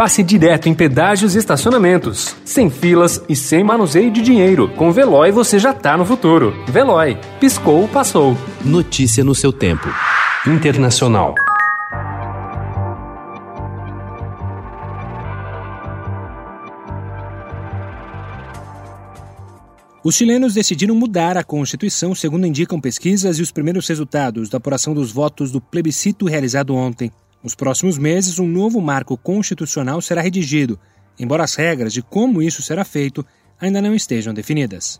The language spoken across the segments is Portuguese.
passe direto em pedágios e estacionamentos, sem filas e sem manuseio de dinheiro. Com Veloy você já tá no futuro. Veloy, piscou, passou. Notícia no seu tempo. Internacional. Os chilenos decidiram mudar a Constituição, segundo indicam pesquisas e os primeiros resultados da apuração dos votos do plebiscito realizado ontem. Nos próximos meses, um novo marco constitucional será redigido, embora as regras de como isso será feito ainda não estejam definidas.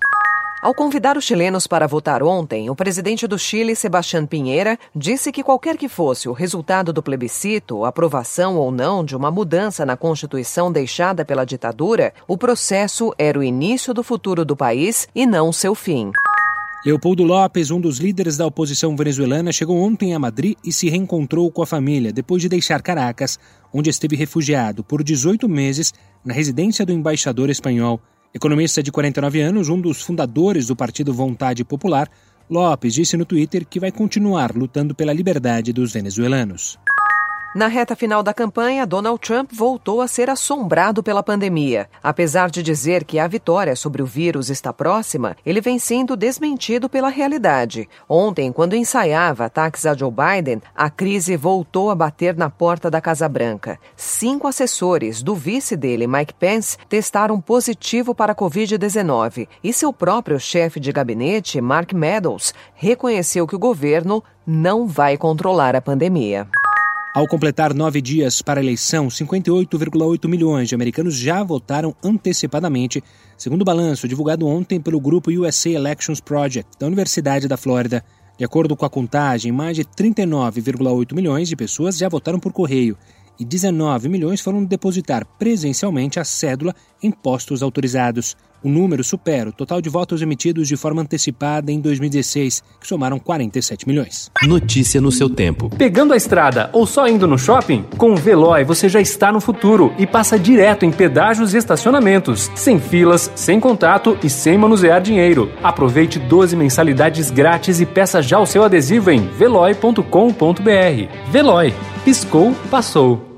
Ao convidar os chilenos para votar ontem, o presidente do Chile, Sebastián Pinheira, disse que qualquer que fosse o resultado do plebiscito, aprovação ou não de uma mudança na Constituição deixada pela ditadura, o processo era o início do futuro do país e não seu fim. Leopoldo Lopes, um dos líderes da oposição venezuelana, chegou ontem a Madrid e se reencontrou com a família depois de deixar Caracas, onde esteve refugiado por 18 meses na residência do embaixador espanhol. Economista de 49 anos, um dos fundadores do Partido Vontade Popular, Lopes disse no Twitter que vai continuar lutando pela liberdade dos venezuelanos. Na reta final da campanha, Donald Trump voltou a ser assombrado pela pandemia. Apesar de dizer que a vitória sobre o vírus está próxima, ele vem sendo desmentido pela realidade. Ontem, quando ensaiava ataques a Joe Biden, a crise voltou a bater na porta da Casa Branca. Cinco assessores do vice dele, Mike Pence, testaram positivo para a Covid-19 e seu próprio chefe de gabinete, Mark Meadows, reconheceu que o governo não vai controlar a pandemia. Ao completar nove dias para a eleição, 58,8 milhões de americanos já votaram antecipadamente, segundo o balanço divulgado ontem pelo grupo USA Elections Project da Universidade da Flórida. De acordo com a contagem, mais de 39,8 milhões de pessoas já votaram por correio e 19 milhões foram depositar presencialmente a cédula em postos autorizados. O número supera o total de votos emitidos de forma antecipada em 2016, que somaram 47 milhões. Notícia no seu tempo. Pegando a estrada ou só indo no shopping? Com o Veloy você já está no futuro e passa direto em pedágios e estacionamentos, sem filas, sem contato e sem manusear dinheiro. Aproveite 12 mensalidades grátis e peça já o seu adesivo em veloy.com.br. Veloy. Piscou, passou.